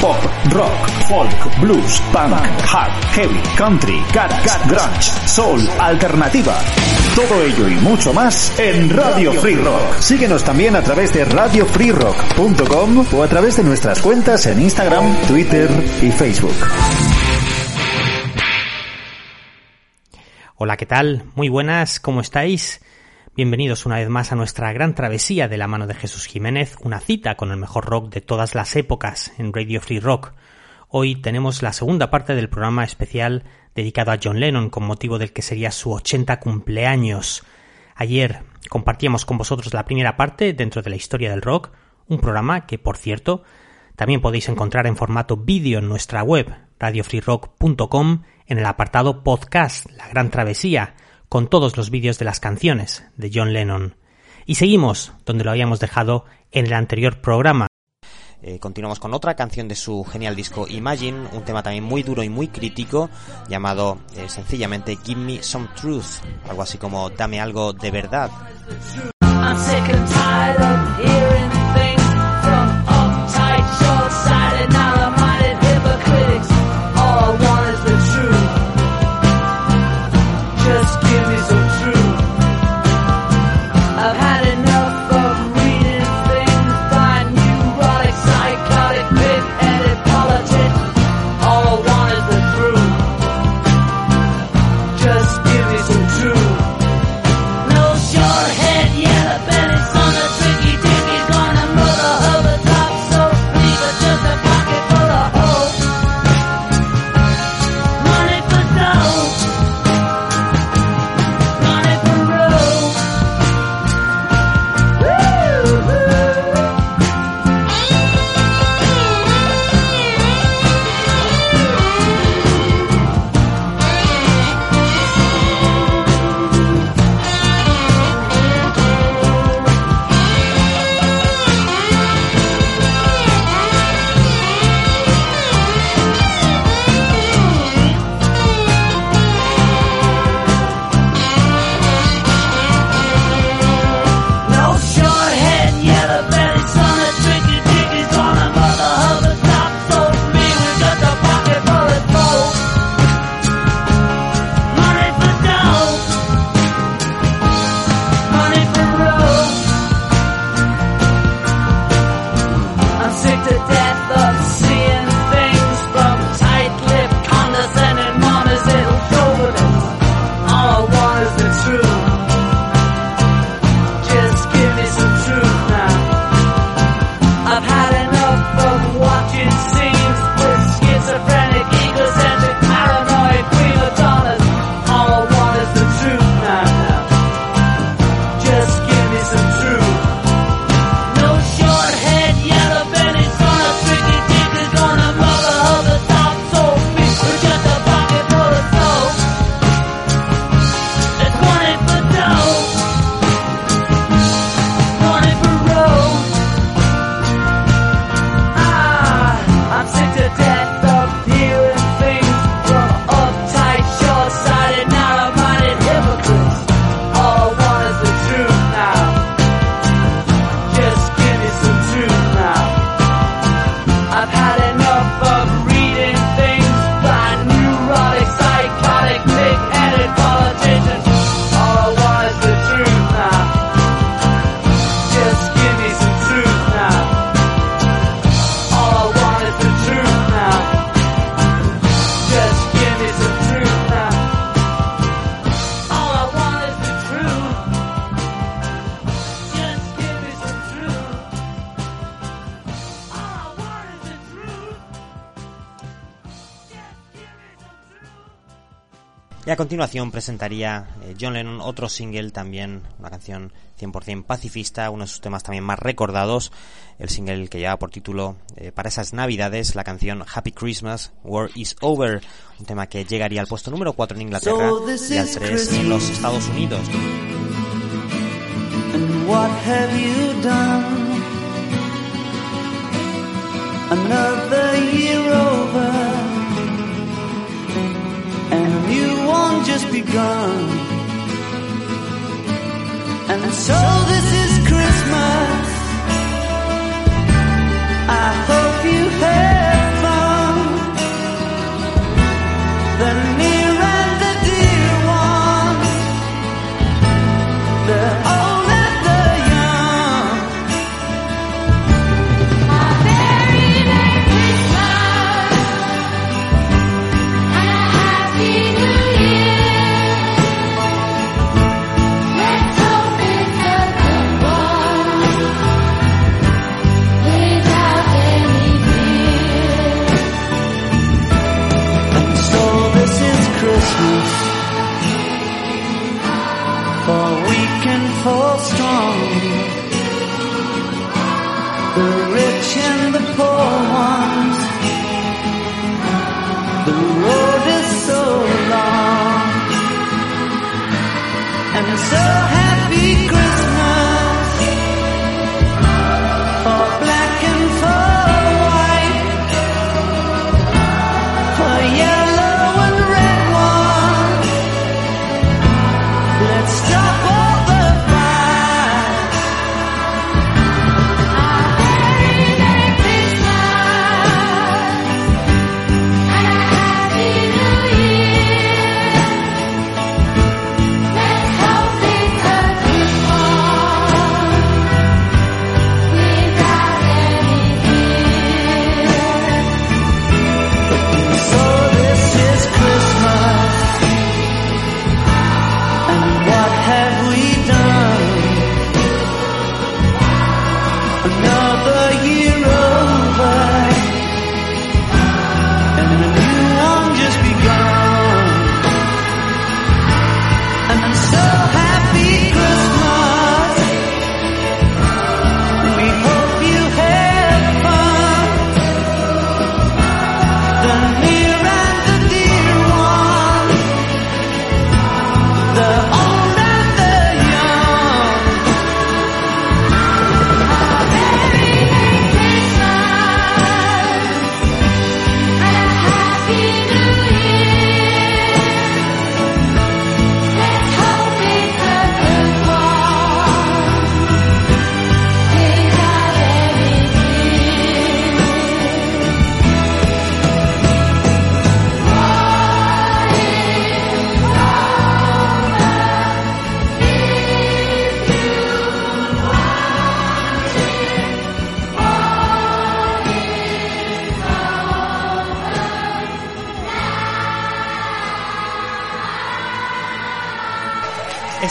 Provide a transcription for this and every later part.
Pop, rock, folk, blues, punk, hard, heavy, country, garage, grunge, soul, alternativa. Todo ello y mucho más en Radio Free Rock. Síguenos también a través de radiofreerock.com o a través de nuestras cuentas en Instagram, Twitter y Facebook. Hola, ¿qué tal? Muy buenas, ¿cómo estáis? Bienvenidos una vez más a nuestra gran travesía de la mano de Jesús Jiménez, una cita con el mejor rock de todas las épocas en Radio Free Rock. Hoy tenemos la segunda parte del programa especial dedicado a John Lennon con motivo del que sería su 80 cumpleaños. Ayer compartíamos con vosotros la primera parte dentro de la historia del rock, un programa que, por cierto, también podéis encontrar en formato vídeo en nuestra web radiofreerock.com en el apartado podcast La Gran Travesía, con todos los vídeos de las canciones de John Lennon. Y seguimos donde lo habíamos dejado en el anterior programa. Eh, continuamos con otra canción de su genial disco Imagine, un tema también muy duro y muy crítico, llamado eh, sencillamente Give Me Some Truth, algo así como Dame algo de verdad. Y a continuación presentaría eh, John Lennon otro single también, una canción 100% pacifista, uno de sus temas también más recordados, el single que lleva por título eh, para esas navidades, la canción Happy Christmas, War is Over, un tema que llegaría al puesto número 4 en Inglaterra y al 3 en los Estados Unidos. And what have you done? Another year begun. And so this is Christmas. I hope you had weak and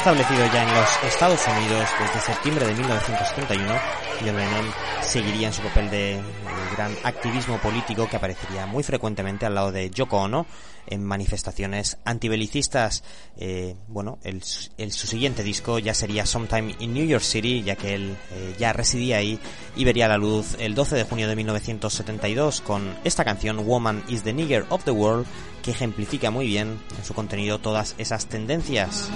Establecido ya en los Estados Unidos desde septiembre de 1971, John Lennon seguiría en su papel de gran activismo político que aparecería muy frecuentemente al lado de Yoko Ono en manifestaciones antibelicistas. Eh, bueno, el, el- su siguiente disco ya sería Sometime in New York City, ya que él eh, ya residía ahí y vería la luz el 12 de junio de 1972 con esta canción Woman is the Nigger of the World que ejemplifica muy bien en su contenido todas esas tendencias.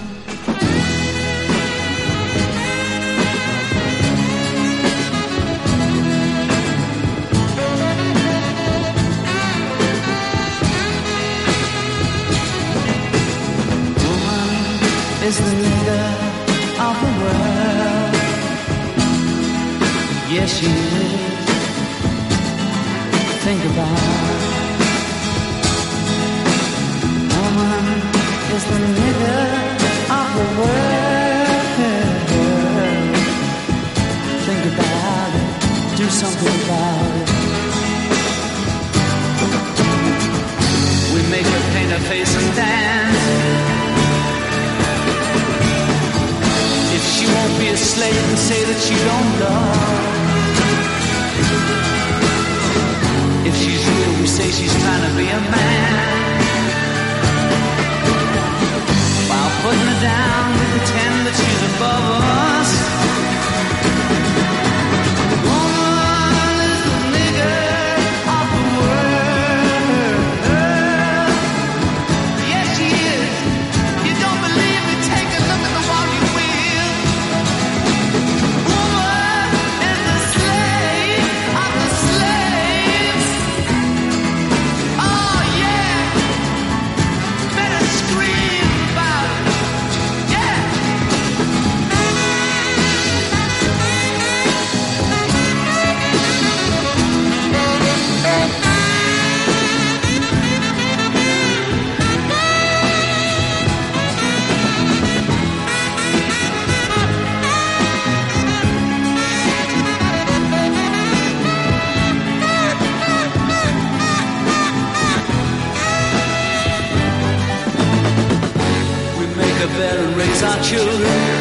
Is the leader of the world. Yes, she is. Think about it. Woman is the leader of the world. Think about it. Do something about it. We make her paint her face and dance. Be a slave and say that you don't love. If she's real, we say she's trying to be a man. While putting her down, we pretend that she's above us. Children.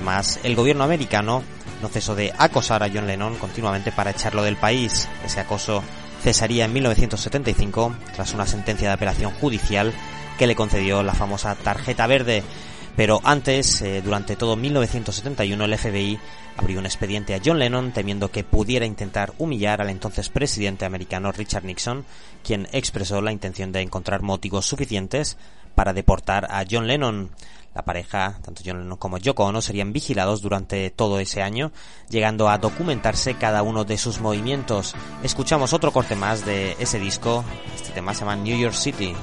Además, el gobierno americano no cesó de acosar a John Lennon continuamente para echarlo del país. Ese acoso cesaría en 1975 tras una sentencia de apelación judicial que le concedió la famosa tarjeta verde. Pero antes, eh, durante todo 1971, el FBI abrió un expediente a John Lennon temiendo que pudiera intentar humillar al entonces presidente americano Richard Nixon, quien expresó la intención de encontrar motivos suficientes para deportar a John Lennon. La pareja, tanto John Lennon como Yoko Ono, serían vigilados durante todo ese año, llegando a documentarse cada uno de sus movimientos. Escuchamos otro corte más de ese disco. Este tema se llama New York City.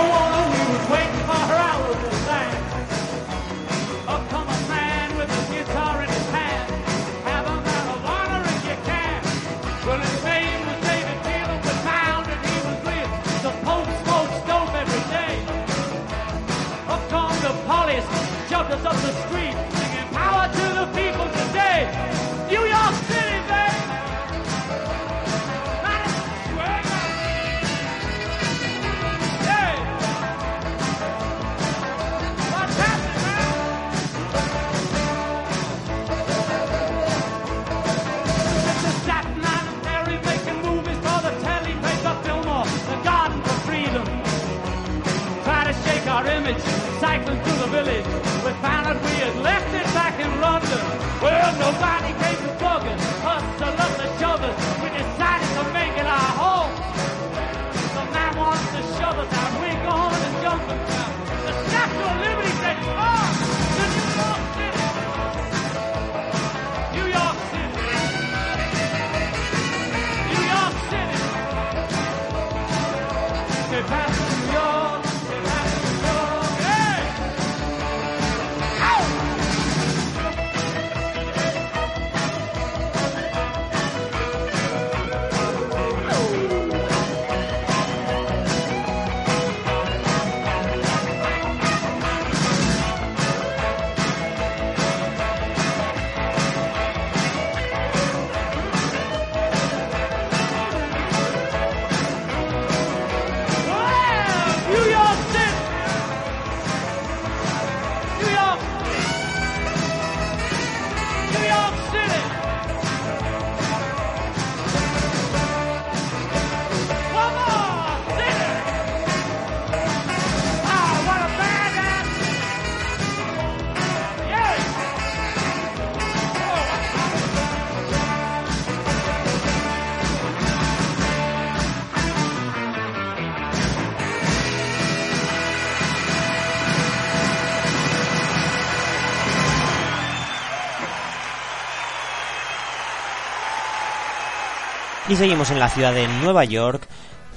Go on, Nobody the buggers, the shovels. We decided to make it our home. The man wants the shovels, we're jump The Statue of Liberty oh! Y seguimos en la ciudad de Nueva York,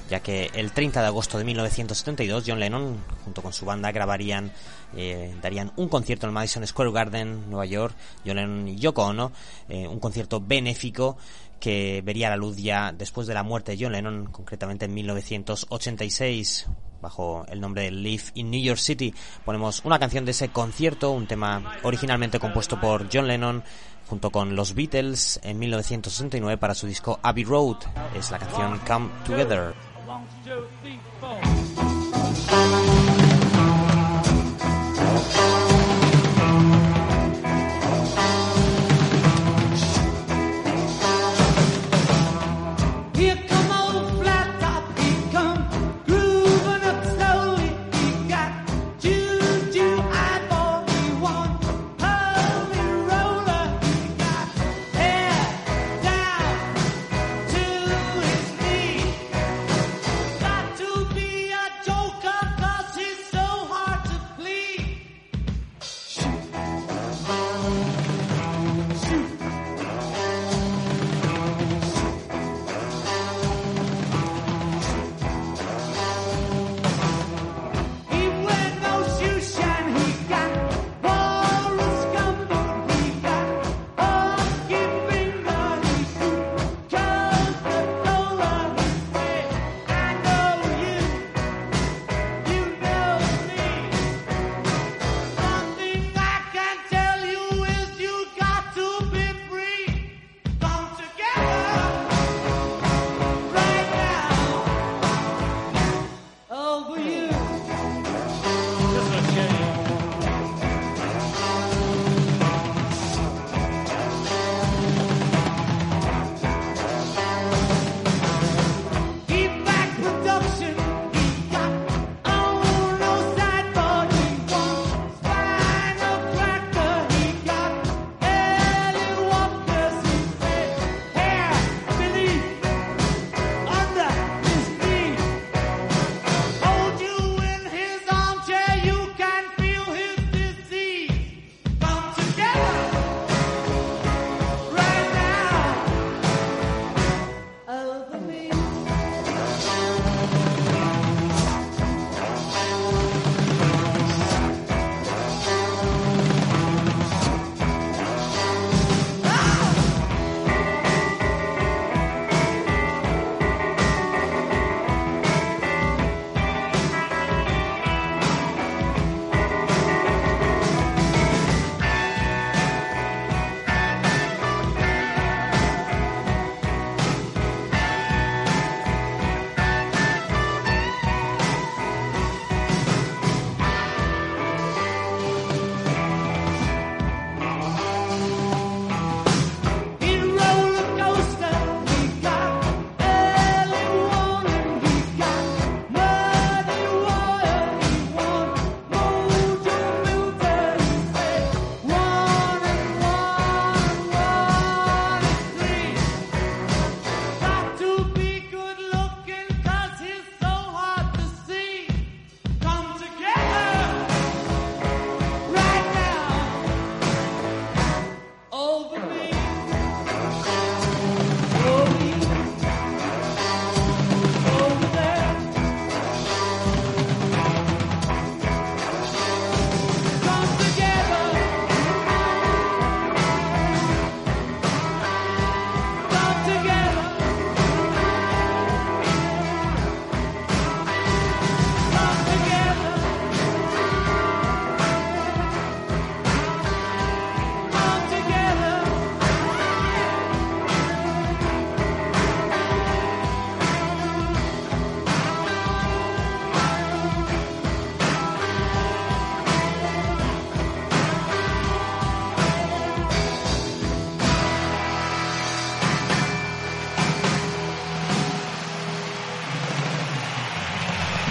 ya que el 30 de agosto de 1972 John Lennon, junto con su banda, grabarían, eh, darían un concierto en el Madison Square Garden, Nueva York, John Lennon y Yoko Ono, eh, un concierto benéfico que vería la luz ya después de la muerte de John Lennon, concretamente en 1986 bajo el nombre de Live in New York City. Ponemos una canción de ese concierto, un tema originalmente compuesto por John Lennon junto con los Beatles en 1969 para su disco Abbey Road. Es la canción Come Together.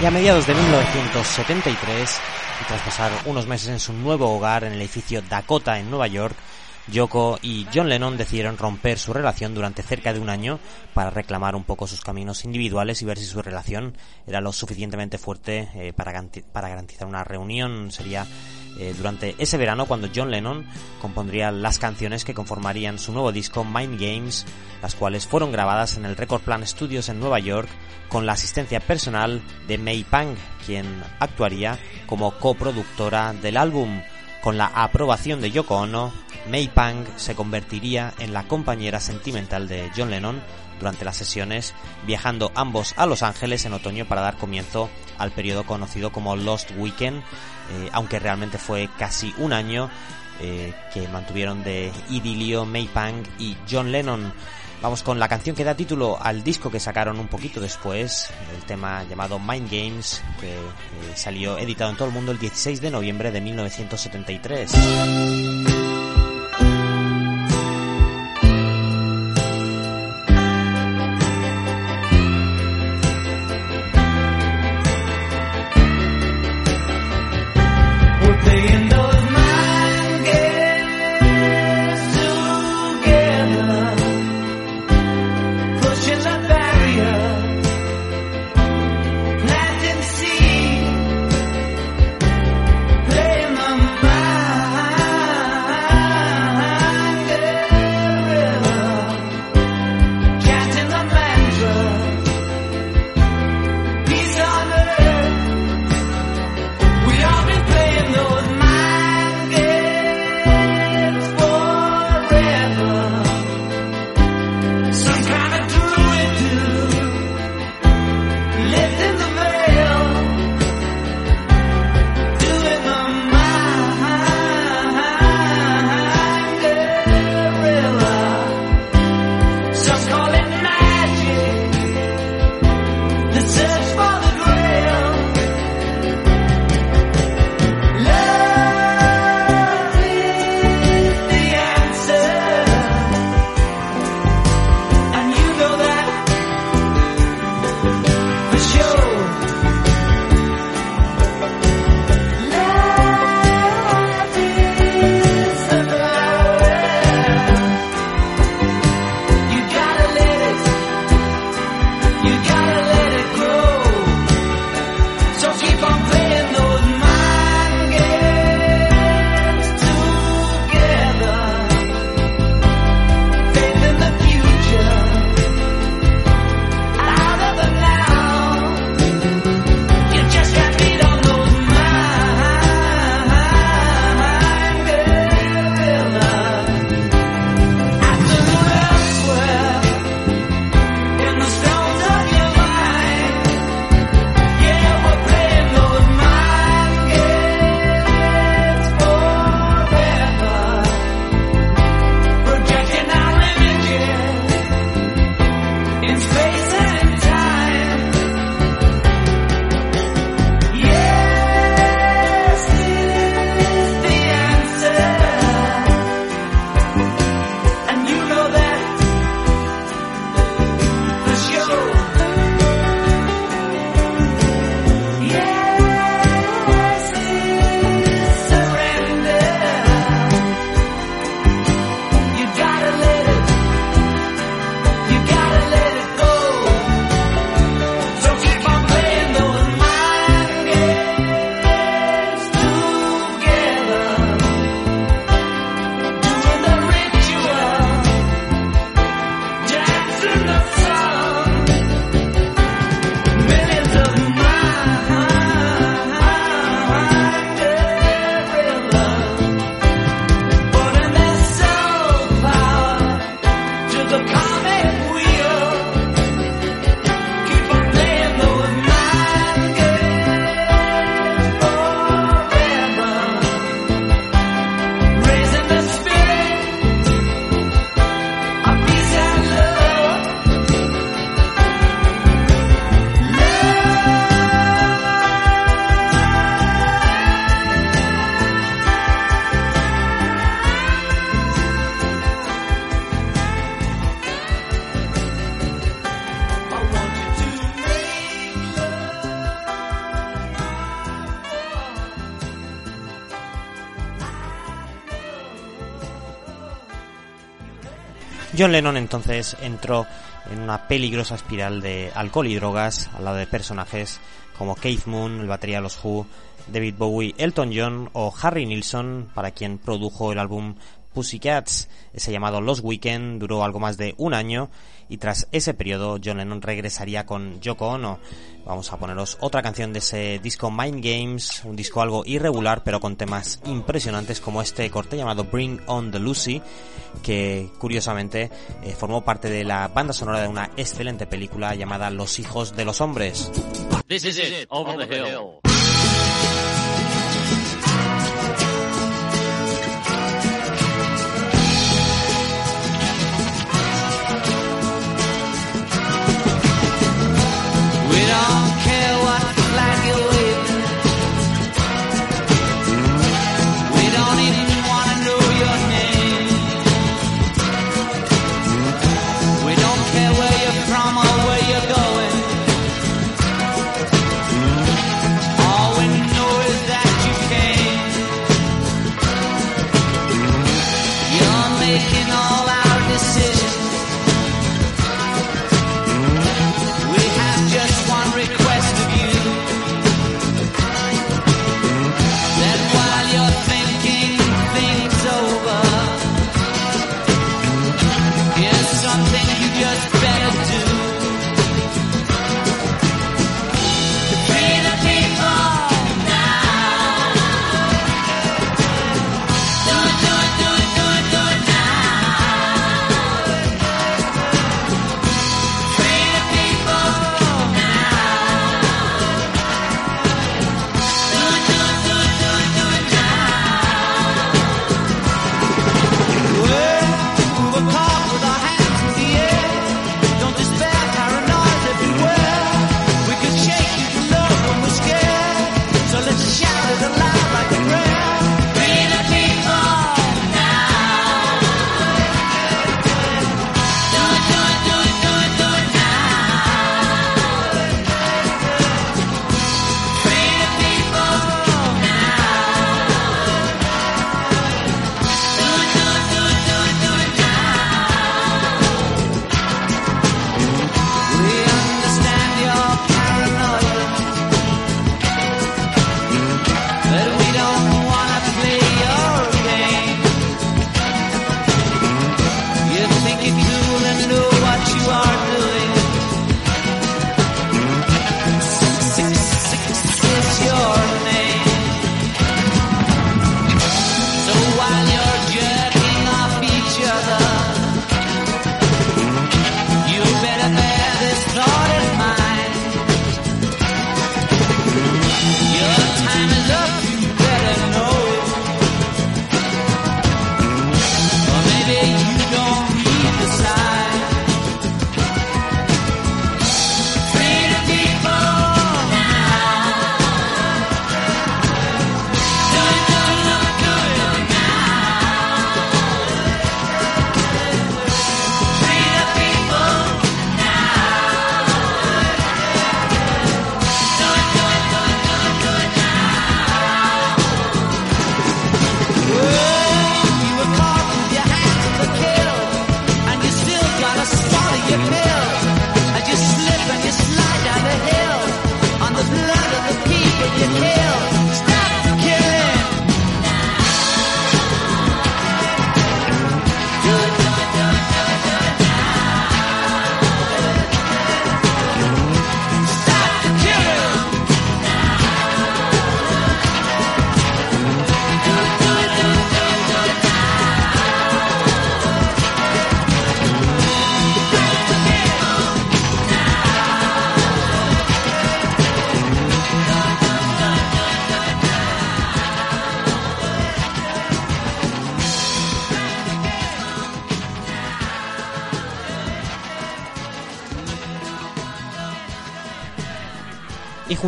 Y a mediados de 1973, y tras pasar unos meses en su nuevo hogar en el edificio Dakota en Nueva York, Yoko y John Lennon decidieron romper su relación durante cerca de un año para reclamar un poco sus caminos individuales y ver si su relación era lo suficientemente fuerte eh, para, para garantizar una reunión. Sería eh, durante ese verano cuando John Lennon compondría las canciones que conformarían su nuevo disco Mind Games, las cuales fueron grabadas en el Record Plan Studios en Nueva York con la asistencia personal de May Pang, quien actuaría como coproductora del álbum. Con la aprobación de Yoko Ono, May Pang se convertiría en la compañera sentimental de John Lennon durante las sesiones, viajando ambos a Los Ángeles en otoño para dar comienzo al periodo conocido como Lost Weekend, eh, aunque realmente fue casi un año eh, que mantuvieron de idilio May Pang y John Lennon. Vamos con la canción que da título al disco que sacaron un poquito después, el tema llamado Mind Games, que eh, salió editado en todo el mundo el 16 de noviembre de 1973. John Lennon entonces entró en una peligrosa espiral de alcohol y drogas al lado de personajes como Keith Moon, el batería de los Who, David Bowie, Elton John o Harry Nilsson, para quien produjo el álbum Pussycats. Ese llamado Los Weekend duró algo más de un año y tras ese periodo John Lennon regresaría con Yoko Ono. Vamos a poneros otra canción de ese disco Mind Games, un disco algo irregular pero con temas impresionantes como este corte llamado Bring On the Lucy, que curiosamente eh, formó parte de la banda sonora de una excelente película llamada Los hijos de los hombres. We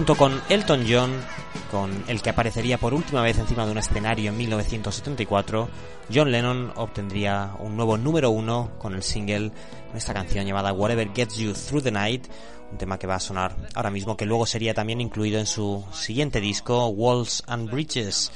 junto con Elton John, con el que aparecería por última vez encima de un escenario en 1974, John Lennon obtendría un nuevo número uno con el single, con esta canción llamada Whatever Gets You Through the Night, un tema que va a sonar ahora mismo, que luego sería también incluido en su siguiente disco, Walls and Bridges.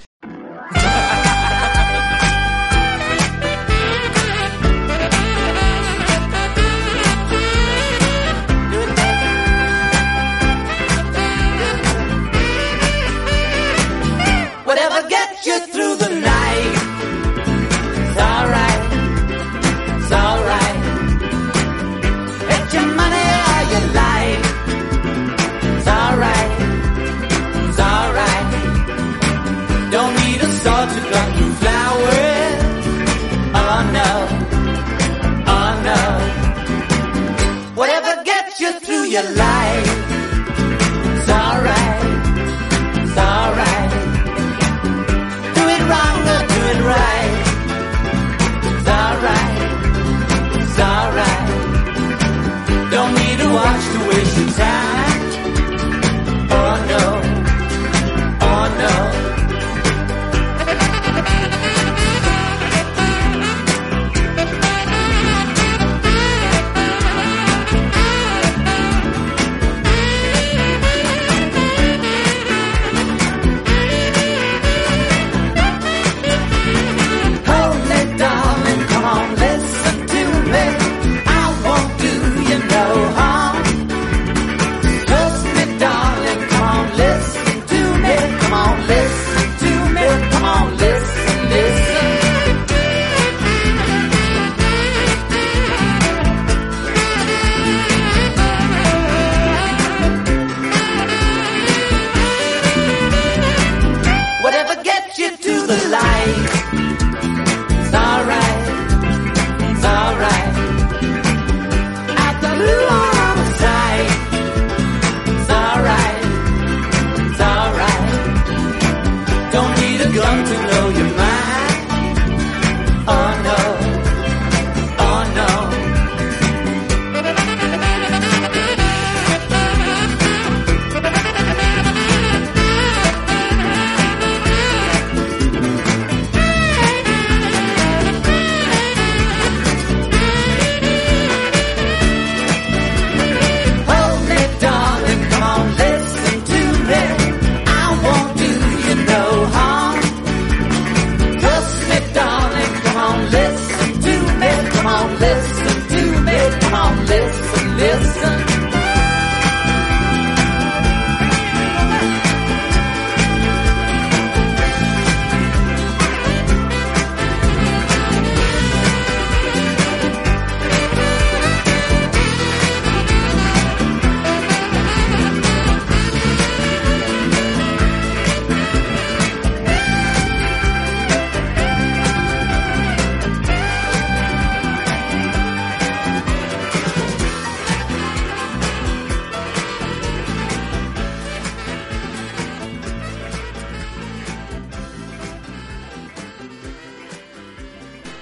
your life.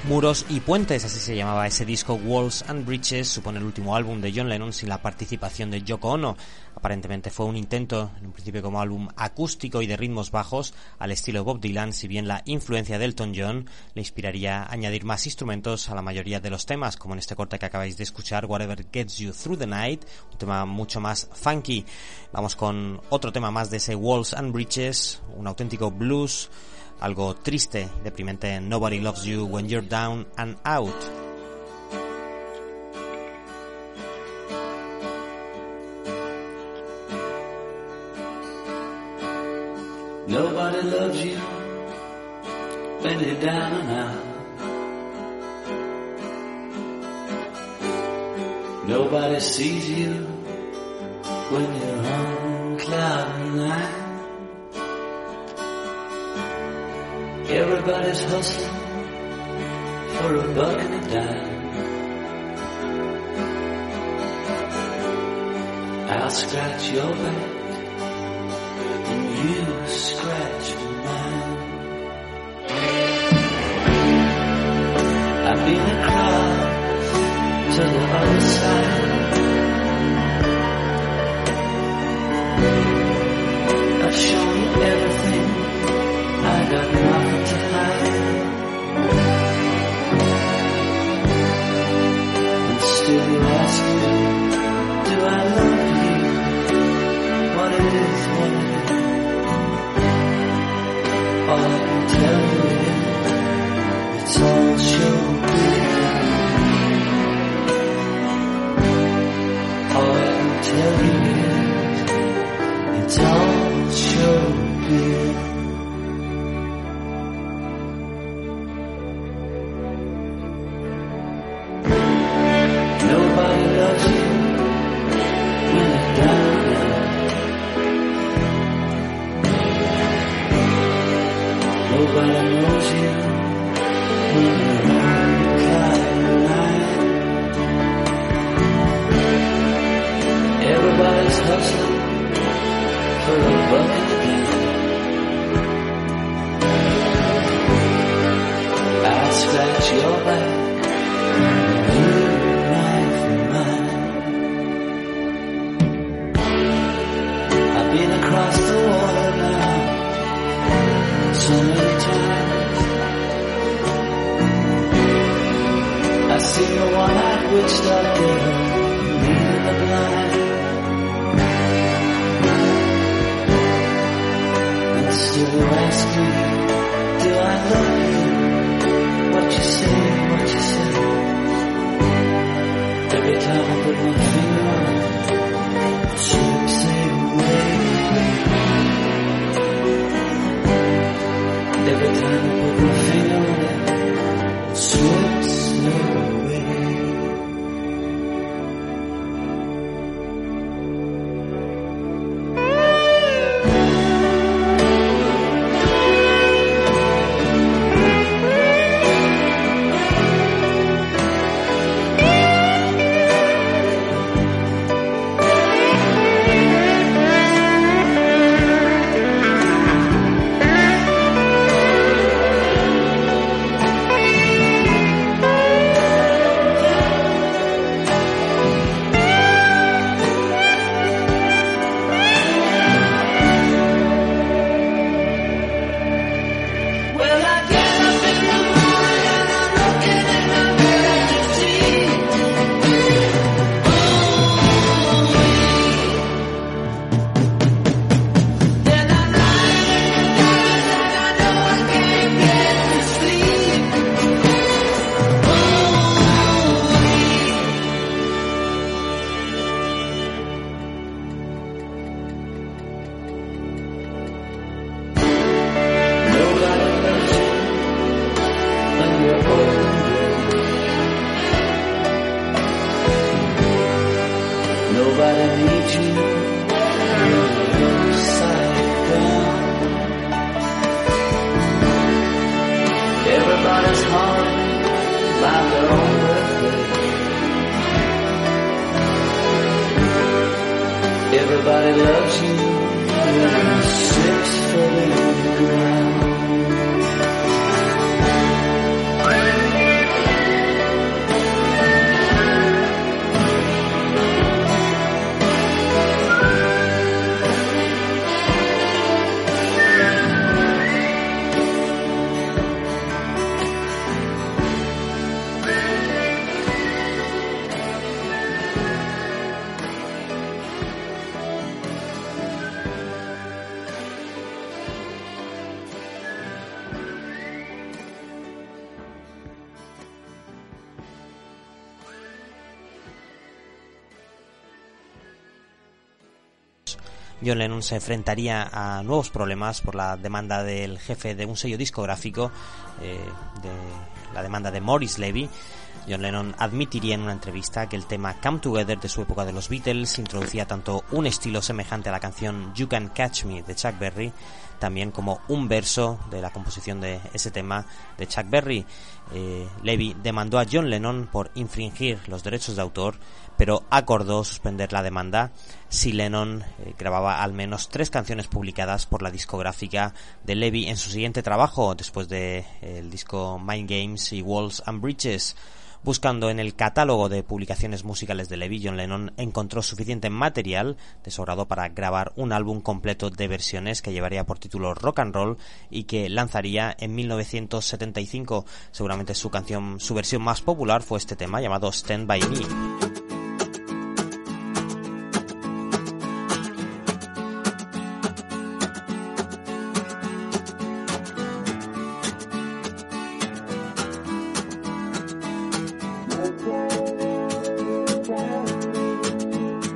Muros y Puentes, así se llamaba ese disco Walls and Bridges, supone el último álbum de John Lennon sin la participación de Yoko Ono. Aparentemente fue un intento, en un principio como álbum acústico y de ritmos bajos, al estilo Bob Dylan, si bien la influencia de Elton John le inspiraría a añadir más instrumentos a la mayoría de los temas, como en este corte que acabáis de escuchar, Whatever Gets You Through the Night, un tema mucho más funky. Vamos con otro tema más de ese Walls and Bridges, un auténtico blues, algo triste, deprimente, Nobody Loves You When You're Down and Out. Nobody loves you when you're down and out. Nobody sees you when you're on cloud nine. Everybody's hustling for a buck and a dime. I'll scratch your back and you Nobody knows you when you're on cloud nine. Everybody's hustling for a buck and a dime. I scratch your back. The one-eyed witch doctor leading the blind. And still ask me, do I love you? What you say, what you say. Every time I put my Se enfrentaría a nuevos problemas por la demanda del jefe de un sello discográfico, eh, de la demanda de Morris Levy. John Lennon admitiría en una entrevista que el tema Come Together de su época de los Beatles introducía tanto un estilo semejante a la canción You Can Catch Me de Chuck Berry, también como un verso de la composición de ese tema de Chuck Berry. Eh, Levy demandó a John Lennon por infringir los derechos de autor, pero acordó suspender la demanda si Lennon eh, grababa al menos tres canciones publicadas por la discográfica de Levy en su siguiente trabajo, después de eh, el disco Mind Games y Walls and Bridges. Buscando en el catálogo de publicaciones musicales de Levy, John Lennon encontró suficiente material de sobrado para grabar un álbum completo de versiones que llevaría por título Rock and Roll y que lanzaría en 1975. Seguramente su canción, su versión más popular fue este tema llamado Stand By Me.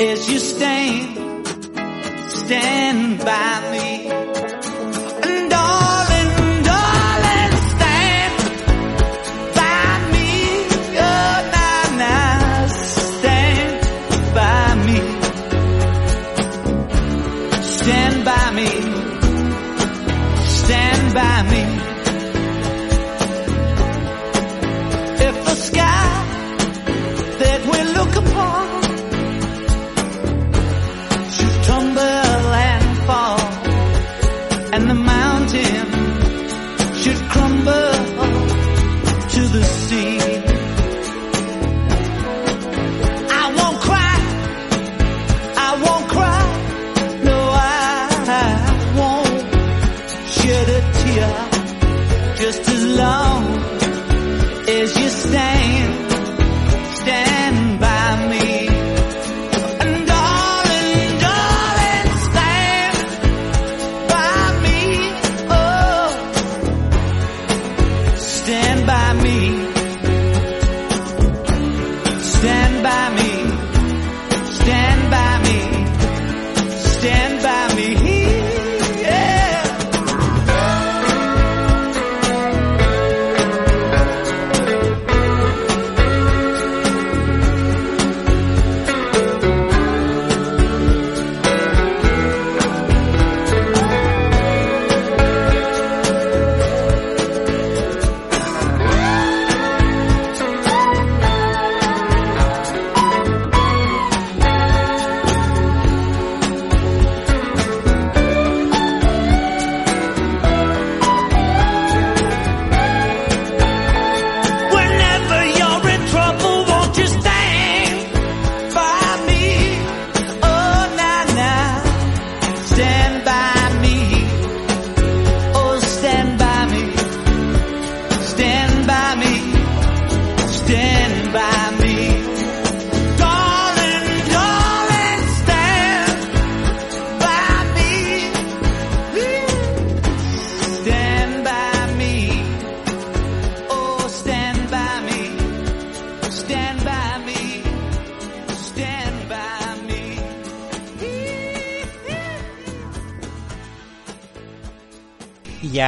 as you stand, stand by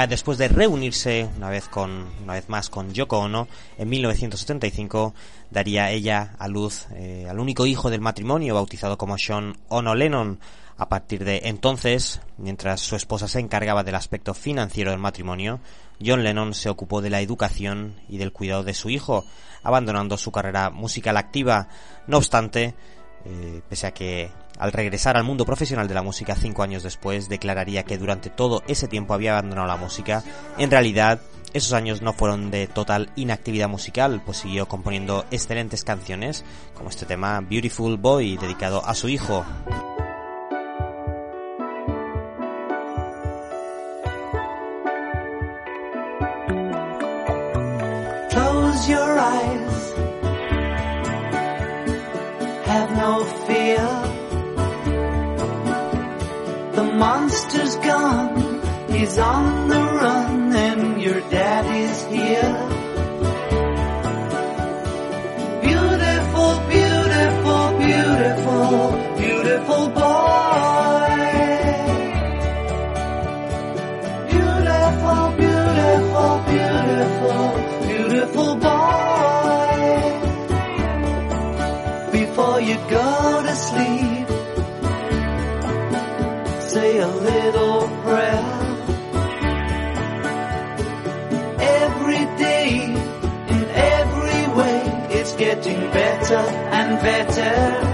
después de reunirse una vez, con, una vez más con Yoko Ono, en 1975 daría ella a luz eh, al único hijo del matrimonio, bautizado como Sean Ono Lennon. A partir de entonces, mientras su esposa se encargaba del aspecto financiero del matrimonio, John Lennon se ocupó de la educación y del cuidado de su hijo, abandonando su carrera musical activa. No obstante, eh, pese a que al regresar al mundo profesional de la música cinco años después declararía que durante todo ese tiempo había abandonado la música, en realidad esos años no fueron de total inactividad musical, pues siguió componiendo excelentes canciones, como este tema Beautiful Boy, dedicado a su hijo. Close your eyes. Have no monster's gone. He's on the run and your daddy's here. Better.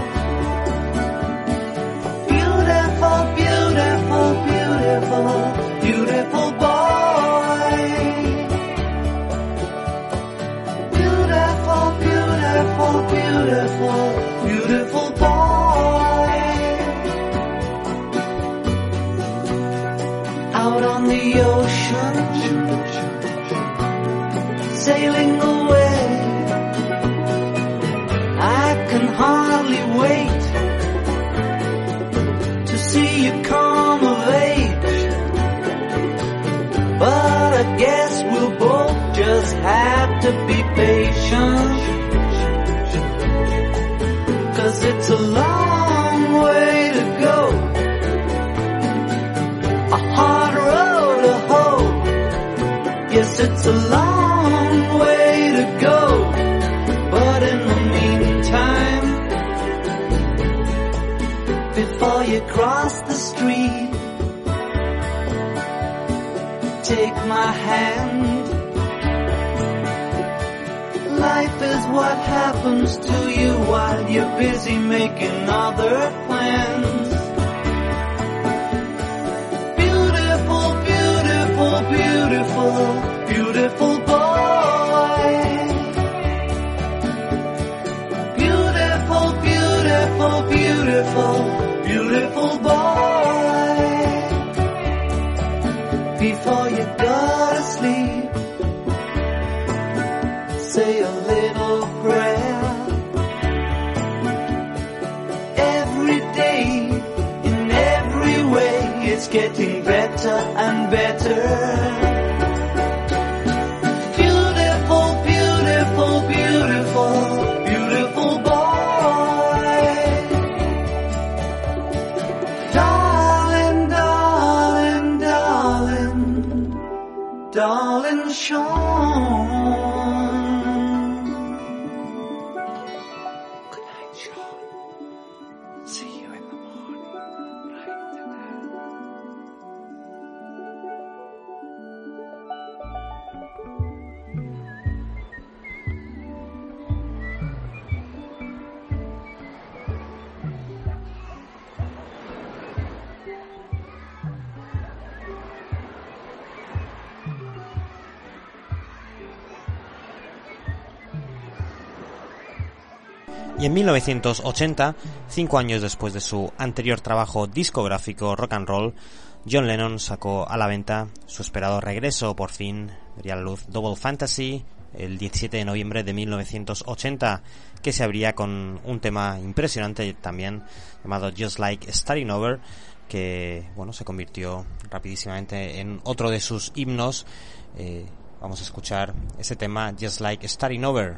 To be patient. Cause it's a long way to go. A hard road to hoe. Yes, it's a long way to go. But in the meantime, before you cross the street, take my hand. What happens to you while you're busy making other plans. Beautiful, beautiful, beautiful, beautiful better and better. Beautiful, beautiful, beautiful, beautiful boy. Darling, darling, darling, darling Sean. Y en 1980, cinco años después de su anterior trabajo discográfico Rock and Roll, John Lennon sacó a la venta su esperado regreso, por fin vería la luz Double Fantasy, el 17 de noviembre de 1980, que se abría con un tema impresionante también llamado Just Like Starting Over, que bueno se convirtió rapidísimamente en otro de sus himnos. Eh, vamos a escuchar ese tema Just Like Starting Over.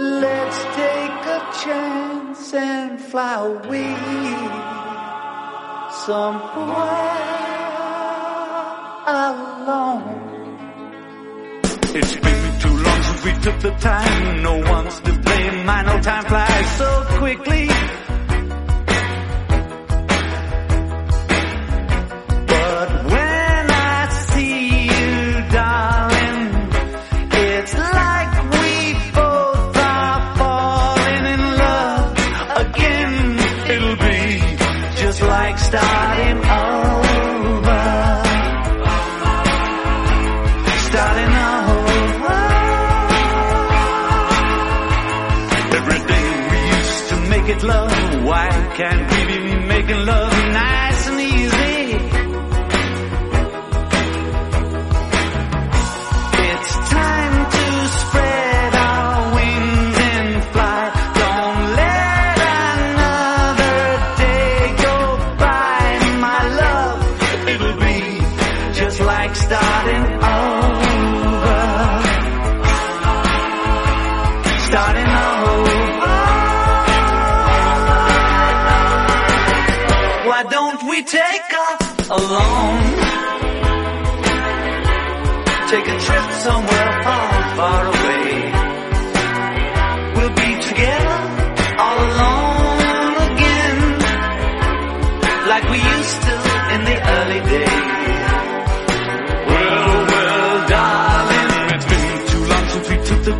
Let's take a chance and fly away somewhere alone. It's been too long since we took the time. No one's to blame. I know time flies so quickly.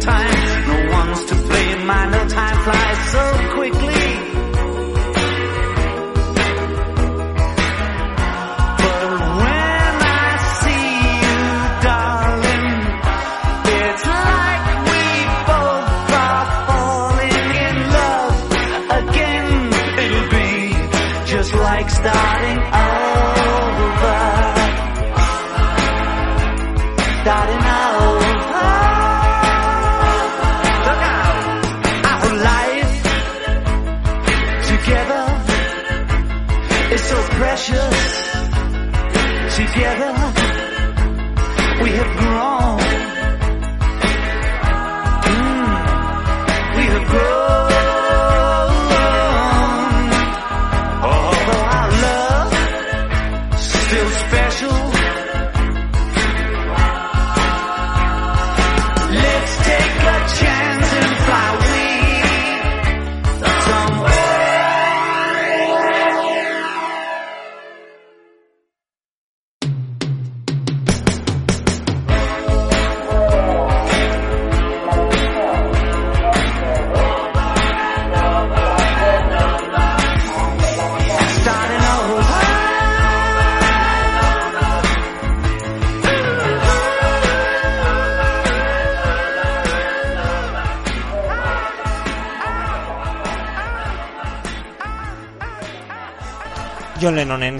Time.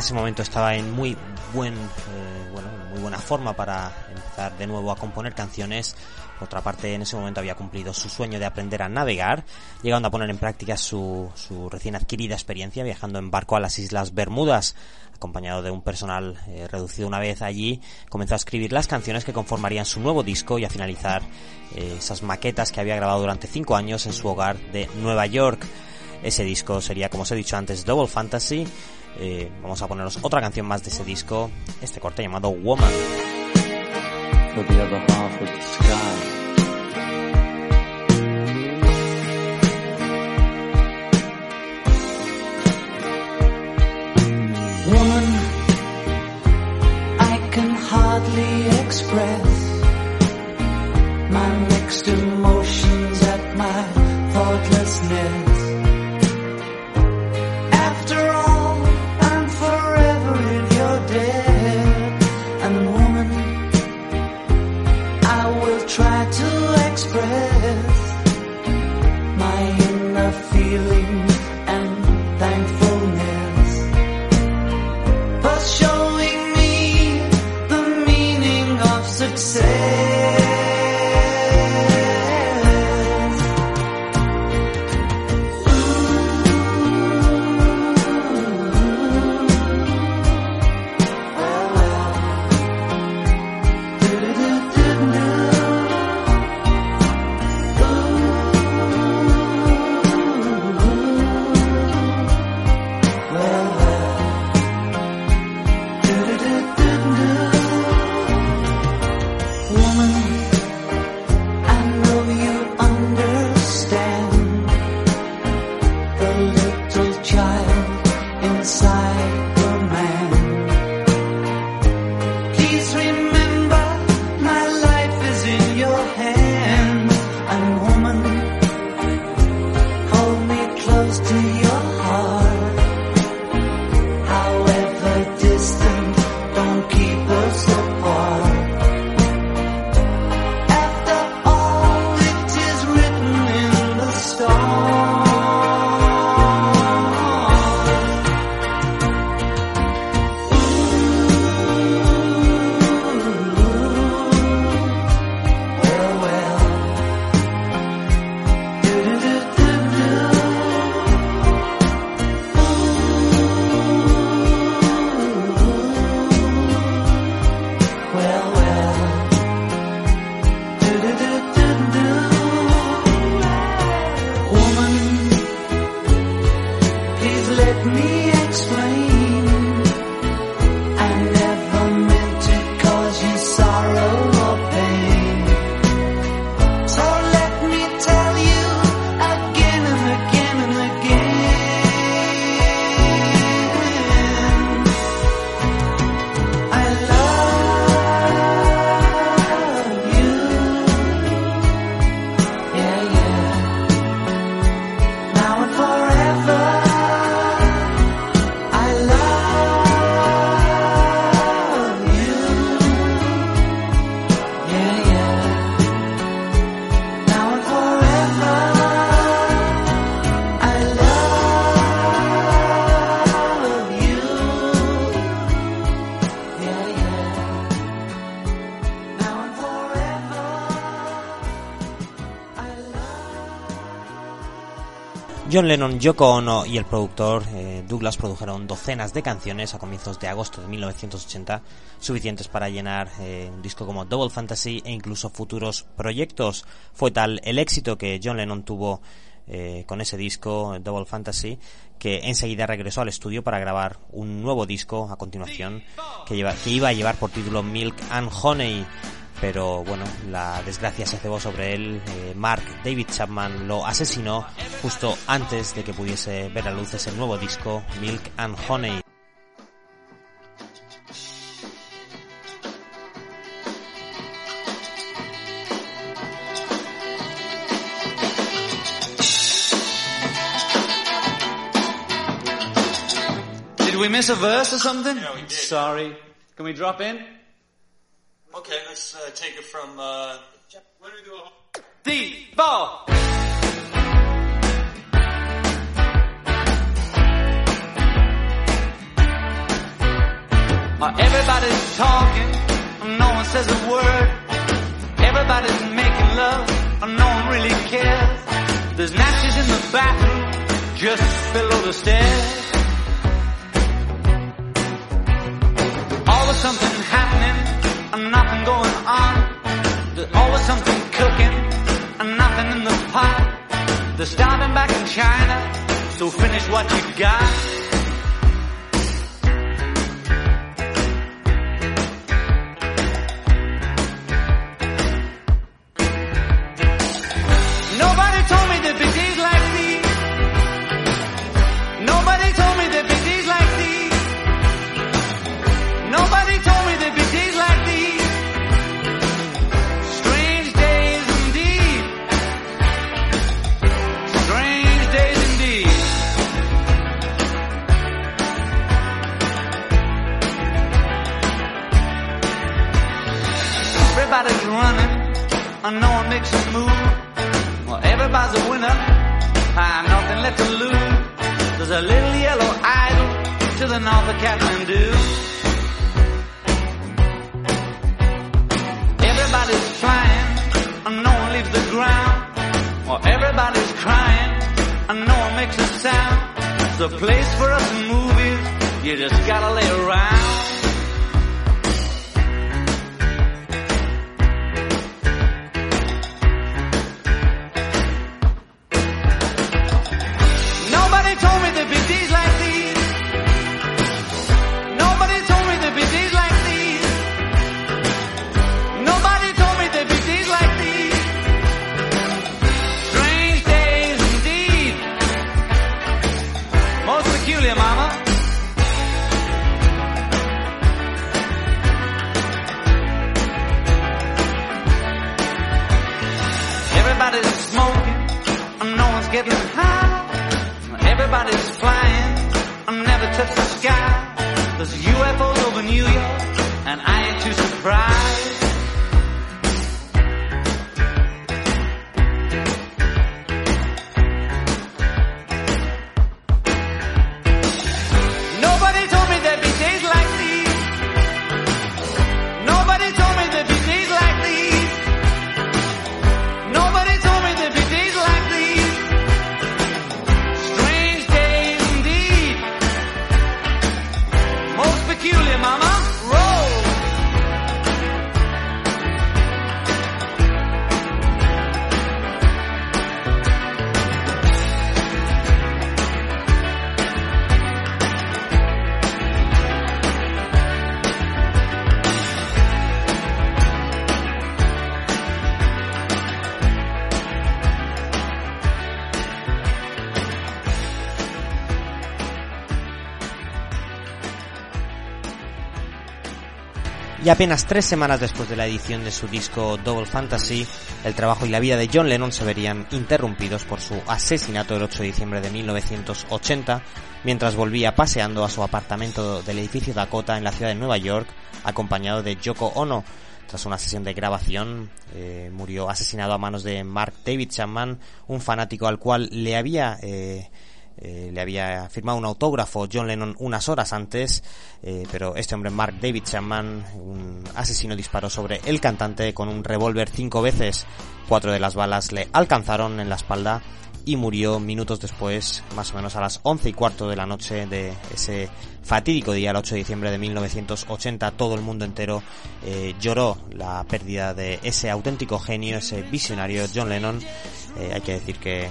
Ese momento estaba en muy buen, eh, bueno, en muy buena forma para empezar de nuevo a componer canciones. Por otra parte, en ese momento había cumplido su sueño de aprender a navegar, llegando a poner en práctica su, su recién adquirida experiencia viajando en barco a las Islas Bermudas. Acompañado de un personal eh, reducido una vez allí, comenzó a escribir las canciones que conformarían su nuevo disco y a finalizar eh, esas maquetas que había grabado durante cinco años en su hogar de Nueva York. Ese disco sería, como os he dicho antes, Double Fantasy. Eh, vamos a poneros otra canción más de ese disco, este corte llamado Woman. for the other half of the sky. Woman, I can hardly express my mixed emotions John Lennon, Yoko Ono y el productor eh, Douglas produjeron docenas de canciones a comienzos de agosto de 1980, suficientes para llenar eh, un disco como Double Fantasy e incluso futuros proyectos. Fue tal el éxito que John Lennon tuvo eh, con ese disco, Double Fantasy, que enseguida regresó al estudio para grabar un nuevo disco a continuación que, lleva- que iba a llevar por título Milk and Honey. Pero bueno, la desgracia se cebó sobre él. Eh, Mark David Chapman lo asesinó justo antes de que pudiese ver a luz ese nuevo disco, Milk and Honey. Did we miss a verse or something? Sorry. Can we drop in? Okay, let's uh, take it from. Uh, what do we do? a- D, four. Uh, everybody's talking, and no one says a word. Everybody's making love, and no one really cares. There's matches in the bathroom, just below the stairs. Always something happening, and nothing going on. There's always something cooking, and nothing in the pot. They're starving back in China, so finish what you got. Y apenas tres semanas después de la edición de su disco Double Fantasy, el trabajo y la vida de John Lennon se verían interrumpidos por su asesinato el 8 de diciembre de 1980, mientras volvía paseando a su apartamento del edificio Dakota en la ciudad de Nueva York, acompañado de Yoko Ono. Tras una sesión de grabación, eh, murió asesinado a manos de Mark David Chapman, un fanático al cual le había eh, eh, le había firmado un autógrafo John Lennon unas horas antes, eh, pero este hombre, Mark David Chapman, un asesino, disparó sobre el cantante con un revólver cinco veces. Cuatro de las balas le alcanzaron en la espalda y murió minutos después, más o menos a las 11 y cuarto de la noche de ese fatídico día, el 8 de diciembre de 1980. Todo el mundo entero eh, lloró la pérdida de ese auténtico genio, ese visionario John Lennon. Eh, hay que decir que,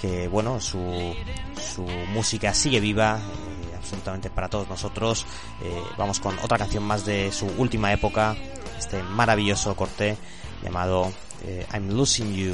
que bueno, su, su música sigue viva. eh, absolutamente para todos nosotros Eh, vamos con otra canción más de su última época este maravilloso corte llamado eh, I'm Losing You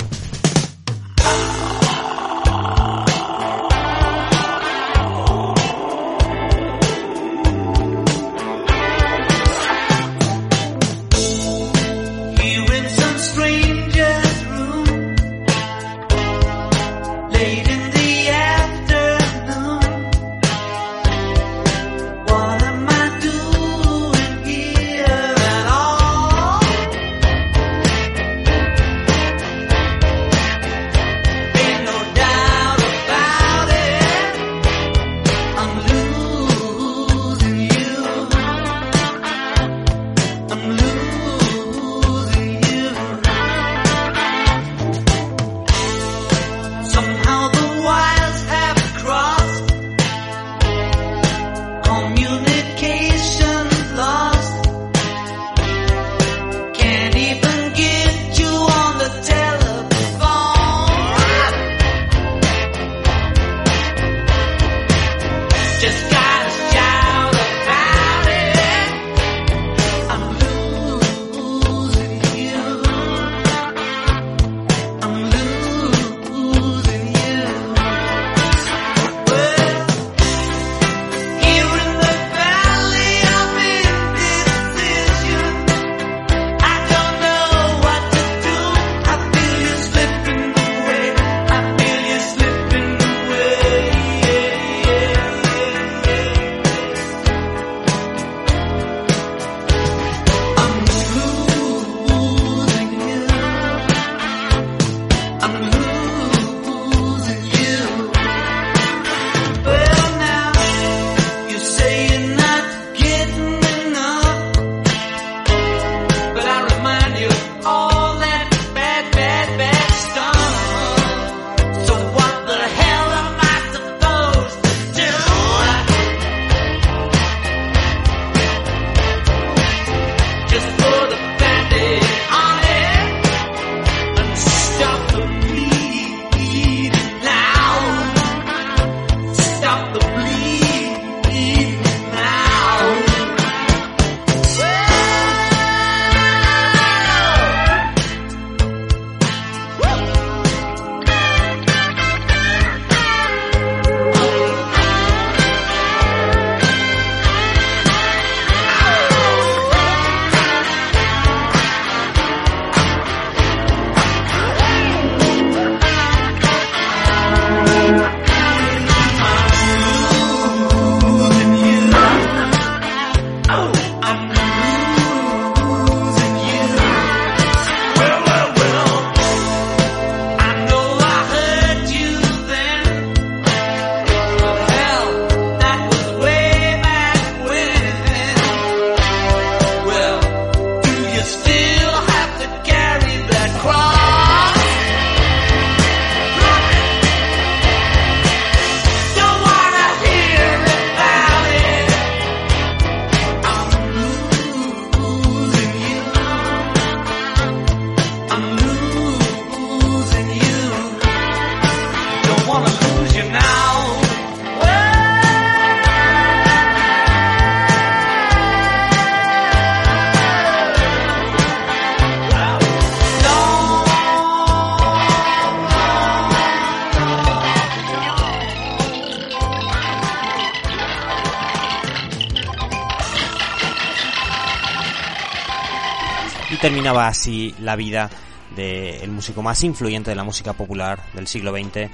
terminaba así la vida del músico más influyente de la música popular del siglo XX, eh,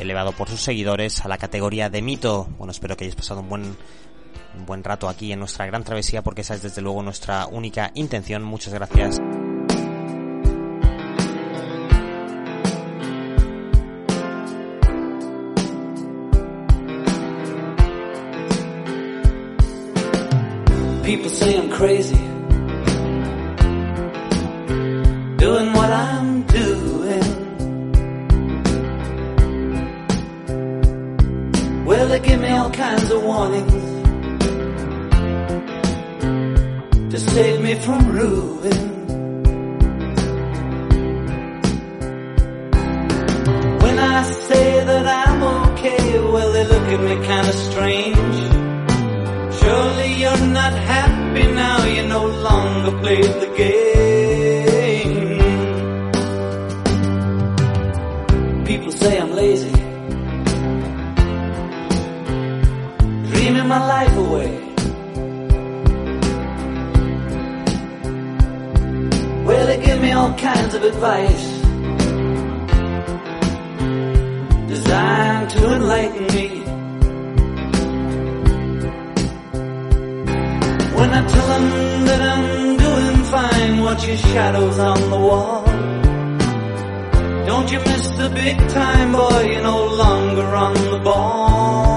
elevado por sus seguidores a la categoría de mito. Bueno, espero que hayáis pasado un buen un buen rato aquí en nuestra gran travesía porque esa es desde luego nuestra única intención. Muchas gracias. People say I'm crazy. Don't you miss the big time, boy? You're no longer on the ball.